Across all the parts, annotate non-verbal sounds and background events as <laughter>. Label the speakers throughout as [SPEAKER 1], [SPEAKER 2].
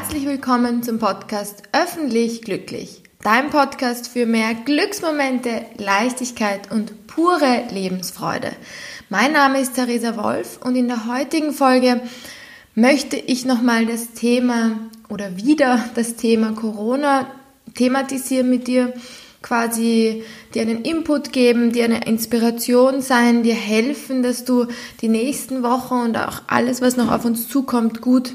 [SPEAKER 1] herzlich willkommen zum Podcast Öffentlich Glücklich. Dein Podcast für mehr Glücksmomente, Leichtigkeit und pure Lebensfreude. Mein Name ist Theresa Wolf und in der heutigen Folge möchte ich nochmal das Thema oder wieder das Thema Corona thematisieren mit dir, quasi dir einen Input geben, dir eine Inspiration sein, dir helfen, dass du die nächsten Wochen und auch alles, was noch auf uns zukommt, gut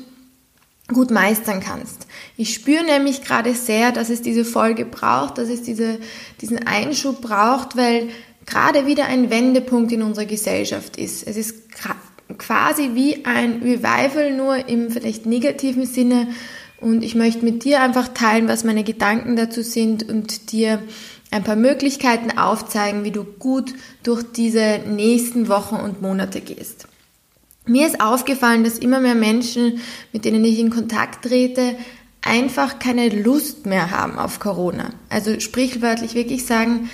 [SPEAKER 1] gut meistern kannst. Ich spüre nämlich gerade sehr, dass es diese Folge braucht, dass es diese, diesen Einschub braucht, weil gerade wieder ein Wendepunkt in unserer Gesellschaft ist. Es ist quasi wie ein Revival, nur im vielleicht negativen Sinne. Und ich möchte mit dir einfach teilen, was meine Gedanken dazu sind und dir ein paar Möglichkeiten aufzeigen, wie du gut durch diese nächsten Wochen und Monate gehst. Mir ist aufgefallen, dass immer mehr Menschen, mit denen ich in Kontakt trete, einfach keine Lust mehr haben auf Corona. Also sprichwörtlich wirklich sagen,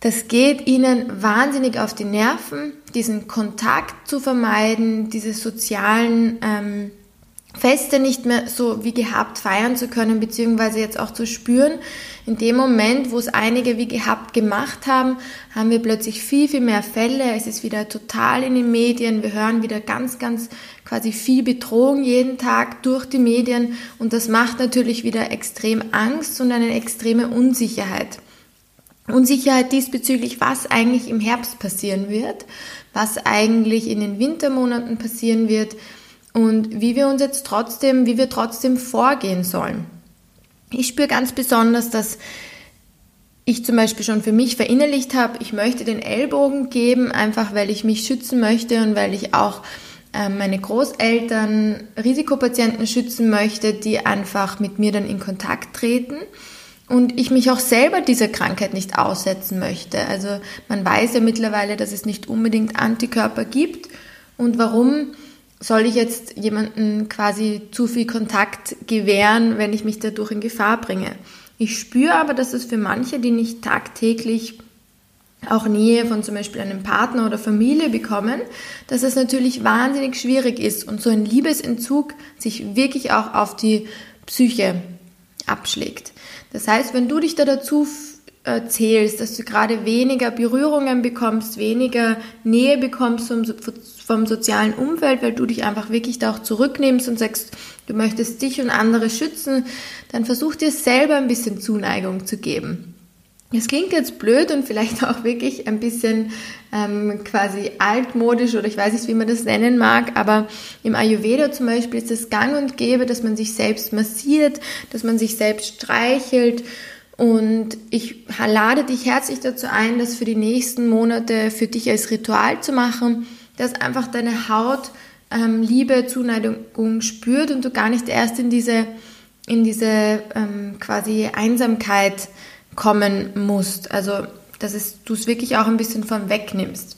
[SPEAKER 1] das geht ihnen wahnsinnig auf die Nerven, diesen Kontakt zu vermeiden, diese sozialen ähm, Feste nicht mehr so wie gehabt feiern zu können, beziehungsweise jetzt auch zu spüren. In dem Moment, wo es einige wie gehabt gemacht haben, haben wir plötzlich viel, viel mehr Fälle. Es ist wieder total in den Medien. Wir hören wieder ganz, ganz quasi viel Bedrohung jeden Tag durch die Medien. Und das macht natürlich wieder extrem Angst und eine extreme Unsicherheit. Unsicherheit diesbezüglich, was eigentlich im Herbst passieren wird, was eigentlich in den Wintermonaten passieren wird und wie wir uns jetzt trotzdem, wie wir trotzdem vorgehen sollen. Ich spüre ganz besonders, dass ich zum Beispiel schon für mich verinnerlicht habe, ich möchte den Ellbogen geben, einfach weil ich mich schützen möchte und weil ich auch ähm, meine Großeltern, Risikopatienten schützen möchte, die einfach mit mir dann in Kontakt treten und ich mich auch selber dieser Krankheit nicht aussetzen möchte. Also man weiß ja mittlerweile, dass es nicht unbedingt Antikörper gibt und warum soll ich jetzt jemanden quasi zu viel Kontakt gewähren, wenn ich mich dadurch in Gefahr bringe. Ich spüre aber, dass es für manche, die nicht tagtäglich auch Nähe von zum Beispiel einem Partner oder Familie bekommen, dass es natürlich wahnsinnig schwierig ist und so ein Liebesentzug sich wirklich auch auf die Psyche abschlägt. Das heißt, wenn du dich da dazu erzählst, dass du gerade weniger Berührungen bekommst, weniger Nähe bekommst vom, vom sozialen Umfeld, weil du dich einfach wirklich da auch zurücknimmst und sagst, du möchtest dich und andere schützen, dann versuch dir selber ein bisschen Zuneigung zu geben. Es klingt jetzt blöd und vielleicht <laughs> auch wirklich ein bisschen ähm, quasi altmodisch oder ich weiß nicht, wie man das nennen mag, aber im Ayurveda zum Beispiel ist es gang und gäbe, dass man sich selbst massiert, dass man sich selbst streichelt und ich lade dich herzlich dazu ein, das für die nächsten Monate für dich als Ritual zu machen, dass einfach deine Haut ähm, Liebe, Zuneigung spürt und du gar nicht erst in diese, in diese ähm, quasi Einsamkeit kommen musst. Also, dass du es wirklich auch ein bisschen von wegnimmst.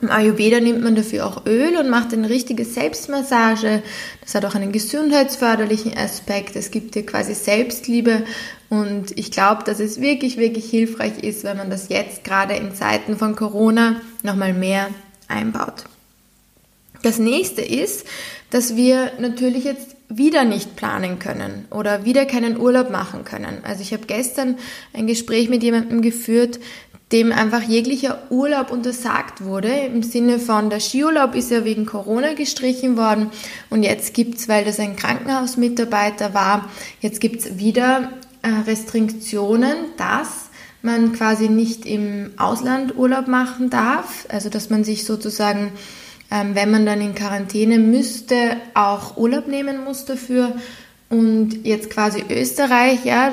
[SPEAKER 1] Im Ayurveda nimmt man dafür auch Öl und macht eine richtige Selbstmassage. Das hat auch einen gesundheitsförderlichen Aspekt. Es gibt dir quasi Selbstliebe und ich glaube, dass es wirklich, wirklich hilfreich ist, wenn man das jetzt gerade in Zeiten von Corona nochmal mehr einbaut. Das nächste ist, dass wir natürlich jetzt wieder nicht planen können oder wieder keinen Urlaub machen können. Also ich habe gestern ein Gespräch mit jemandem geführt, dem einfach jeglicher Urlaub untersagt wurde. Im Sinne von, der Skiurlaub ist ja wegen Corona gestrichen worden und jetzt gibt's, weil das ein Krankenhausmitarbeiter war, jetzt gibt's wieder äh, Restriktionen, dass man quasi nicht im Ausland Urlaub machen darf, also dass man sich sozusagen, ähm, wenn man dann in Quarantäne müsste, auch Urlaub nehmen muss dafür. Und jetzt quasi Österreich, ja,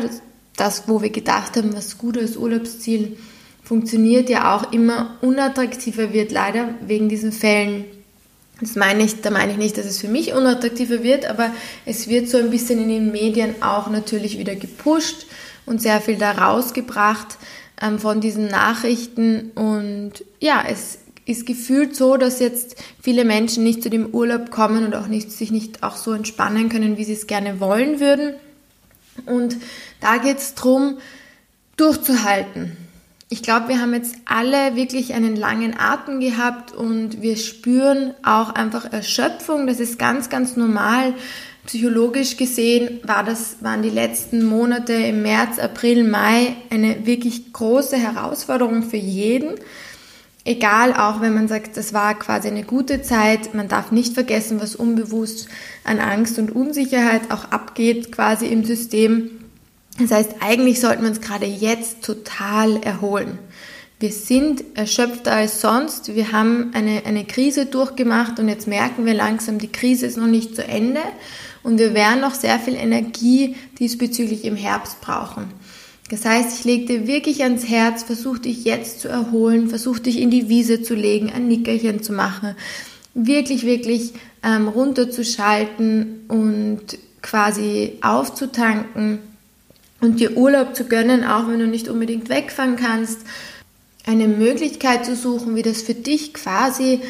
[SPEAKER 1] das, wo wir gedacht haben, was gut als Urlaubsziel funktioniert, ja auch immer unattraktiver wird, leider wegen diesen Fällen. Das meine ich, da meine ich nicht, dass es für mich unattraktiver wird, aber es wird so ein bisschen in den Medien auch natürlich wieder gepusht und sehr viel da rausgebracht ähm, von diesen Nachrichten. Und ja, es ist gefühlt so, dass jetzt viele Menschen nicht zu dem Urlaub kommen und auch nicht, sich nicht auch so entspannen können, wie sie es gerne wollen würden. Und da geht es darum, durchzuhalten ich glaube, wir haben jetzt alle wirklich einen langen Atem gehabt und wir spüren auch einfach Erschöpfung. Das ist ganz, ganz normal. psychologisch gesehen war das, waren die letzten Monate im März, April, Mai eine wirklich große Herausforderung für jeden. Egal, auch wenn man sagt, das war quasi eine gute Zeit, man darf nicht vergessen, was unbewusst an Angst und Unsicherheit auch abgeht, quasi im System. Das heißt, eigentlich sollten wir uns gerade jetzt total erholen. Wir sind erschöpfter als sonst. Wir haben eine, eine Krise durchgemacht und jetzt merken wir langsam, die Krise ist noch nicht zu Ende und wir werden noch sehr viel Energie diesbezüglich im Herbst brauchen. Das heißt, ich lege dir wirklich ans Herz, versuch dich jetzt zu erholen, versuch dich in die Wiese zu legen, ein Nickerchen zu machen, wirklich, wirklich ähm, runterzuschalten und quasi aufzutanken und dir Urlaub zu gönnen, auch wenn du nicht unbedingt wegfahren kannst, eine Möglichkeit zu suchen, wie das für dich quasi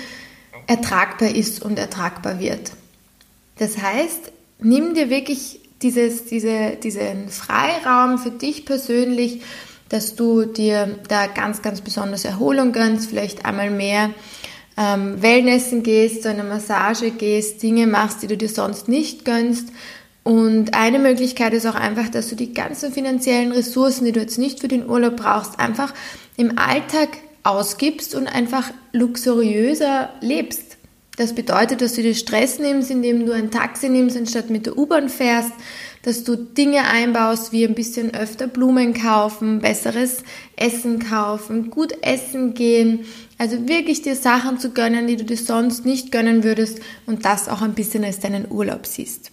[SPEAKER 1] ertragbar ist und ertragbar wird. Das heißt, nimm dir wirklich dieses, diese, diesen Freiraum für dich persönlich, dass du dir da ganz, ganz besonders Erholung gönnst, vielleicht einmal mehr ähm, Wellnessen gehst, zu einer Massage gehst, Dinge machst, die du dir sonst nicht gönnst. Und eine Möglichkeit ist auch einfach, dass du die ganzen finanziellen Ressourcen, die du jetzt nicht für den Urlaub brauchst, einfach im Alltag ausgibst und einfach luxuriöser lebst. Das bedeutet, dass du dir Stress nimmst, indem du ein Taxi nimmst, anstatt mit der U-Bahn fährst, dass du Dinge einbaust, wie ein bisschen öfter Blumen kaufen, besseres Essen kaufen, gut essen gehen, also wirklich dir Sachen zu gönnen, die du dir sonst nicht gönnen würdest und das auch ein bisschen als deinen Urlaub siehst.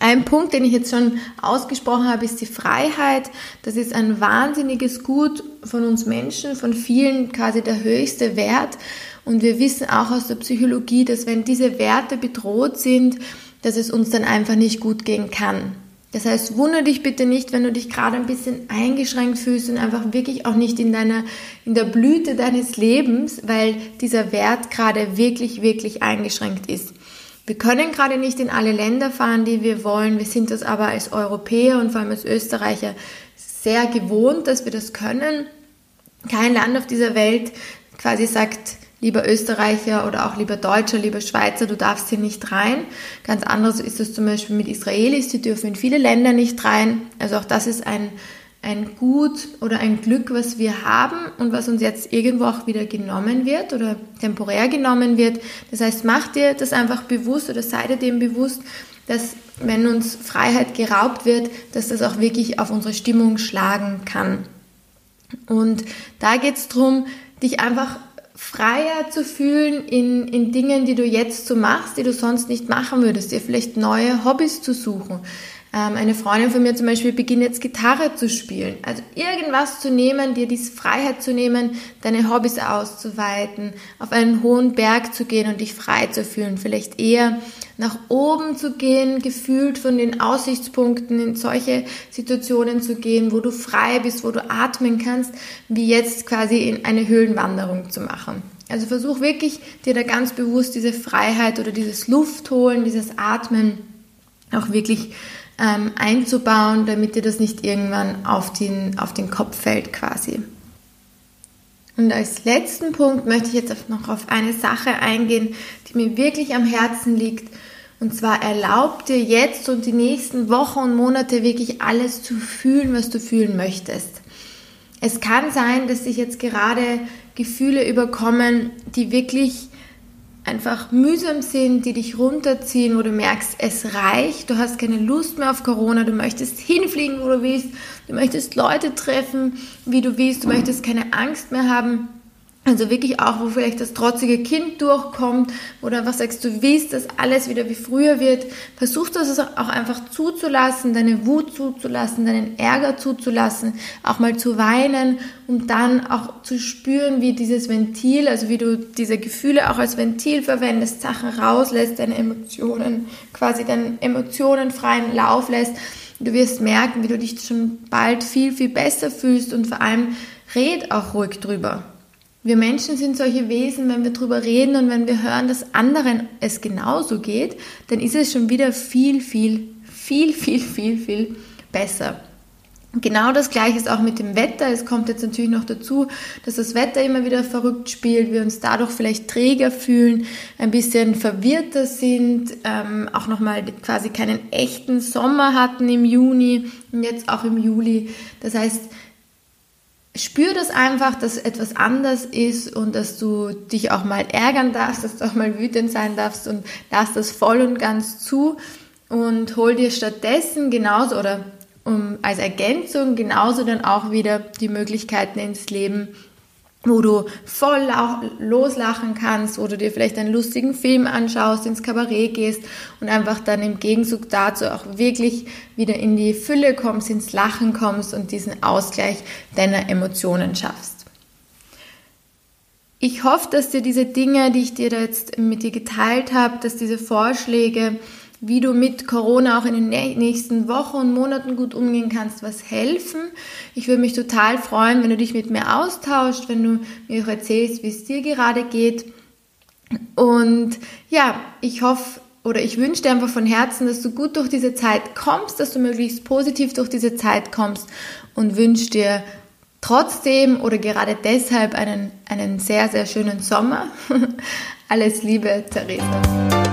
[SPEAKER 1] Ein Punkt, den ich jetzt schon ausgesprochen habe, ist die Freiheit. Das ist ein wahnsinniges Gut von uns Menschen, von vielen quasi der höchste Wert. Und wir wissen auch aus der Psychologie, dass wenn diese Werte bedroht sind, dass es uns dann einfach nicht gut gehen kann. Das heißt, wundere dich bitte nicht, wenn du dich gerade ein bisschen eingeschränkt fühlst und einfach wirklich auch nicht in deiner, in der Blüte deines Lebens, weil dieser Wert gerade wirklich, wirklich eingeschränkt ist. Wir können gerade nicht in alle Länder fahren, die wir wollen. Wir sind das aber als Europäer und vor allem als Österreicher sehr gewohnt, dass wir das können. Kein Land auf dieser Welt quasi sagt, lieber Österreicher oder auch lieber Deutscher, lieber Schweizer, du darfst hier nicht rein. Ganz anders ist es zum Beispiel mit Israelis, die dürfen in viele Länder nicht rein. Also auch das ist ein ein Gut oder ein Glück, was wir haben und was uns jetzt irgendwo auch wieder genommen wird oder temporär genommen wird. Das heißt, mach dir das einfach bewusst oder sei dir dem bewusst, dass wenn uns Freiheit geraubt wird, dass das auch wirklich auf unsere Stimmung schlagen kann. Und da geht es darum, dich einfach freier zu fühlen in, in Dingen, die du jetzt so machst, die du sonst nicht machen würdest, dir vielleicht neue Hobbys zu suchen, eine Freundin von mir zum Beispiel beginnt jetzt Gitarre zu spielen. Also irgendwas zu nehmen, dir diese Freiheit zu nehmen, deine Hobbys auszuweiten, auf einen hohen Berg zu gehen und dich frei zu fühlen. Vielleicht eher nach oben zu gehen, gefühlt von den Aussichtspunkten in solche Situationen zu gehen, wo du frei bist, wo du atmen kannst, wie jetzt quasi in eine Höhlenwanderung zu machen. Also versuch wirklich dir da ganz bewusst diese Freiheit oder dieses Luftholen, dieses Atmen auch wirklich ähm, einzubauen, damit dir das nicht irgendwann auf den, auf den Kopf fällt quasi. Und als letzten Punkt möchte ich jetzt noch auf eine Sache eingehen, die mir wirklich am Herzen liegt. Und zwar erlaub dir jetzt und die nächsten Wochen und Monate wirklich alles zu fühlen, was du fühlen möchtest. Es kann sein, dass sich jetzt gerade Gefühle überkommen, die wirklich einfach mühsam sind, die dich runterziehen, wo du merkst, es reicht, du hast keine Lust mehr auf Corona, du möchtest hinfliegen, wo du willst, du möchtest Leute treffen, wie du willst, du möchtest keine Angst mehr haben. Also wirklich auch, wo vielleicht das trotzige Kind durchkommt oder was sagst du willst, dass alles wieder wie früher wird. Versuch das auch einfach zuzulassen, deine Wut zuzulassen, deinen Ärger zuzulassen, auch mal zu weinen, um dann auch zu spüren, wie dieses Ventil, also wie du diese Gefühle auch als Ventil verwendest, Sachen rauslässt, deine Emotionen, quasi deinen Emotionen freien Lauf lässt. Du wirst merken, wie du dich schon bald viel, viel besser fühlst und vor allem red auch ruhig drüber. Wir Menschen sind solche Wesen, wenn wir drüber reden und wenn wir hören, dass anderen es genauso geht, dann ist es schon wieder viel, viel, viel, viel, viel, viel besser. Genau das gleiche ist auch mit dem Wetter. Es kommt jetzt natürlich noch dazu, dass das Wetter immer wieder verrückt spielt, wir uns dadurch vielleicht träger fühlen, ein bisschen verwirrter sind, ähm, auch nochmal quasi keinen echten Sommer hatten im Juni und jetzt auch im Juli. Das heißt, spür das einfach, dass etwas anders ist und dass du dich auch mal ärgern darfst, dass du auch mal wütend sein darfst und lass das voll und ganz zu und hol dir stattdessen genauso oder um, als Ergänzung genauso dann auch wieder die Möglichkeiten ins Leben, wo du voll loslachen kannst, wo du dir vielleicht einen lustigen Film anschaust, ins Kabarett gehst und einfach dann im Gegenzug dazu auch wirklich wieder in die Fülle kommst, ins Lachen kommst und diesen Ausgleich deiner Emotionen schaffst. Ich hoffe, dass dir diese Dinge, die ich dir da jetzt mit dir geteilt habe, dass diese Vorschläge wie du mit Corona auch in den nächsten Wochen und Monaten gut umgehen kannst, was helfen. Ich würde mich total freuen, wenn du dich mit mir austauscht, wenn du mir auch erzählst, wie es dir gerade geht. Und ja, ich hoffe oder ich wünsche dir einfach von Herzen, dass du gut durch diese Zeit kommst, dass du möglichst positiv durch diese Zeit kommst und wünsche dir trotzdem oder gerade deshalb einen, einen sehr, sehr schönen Sommer. <laughs> Alles Liebe, Theresa.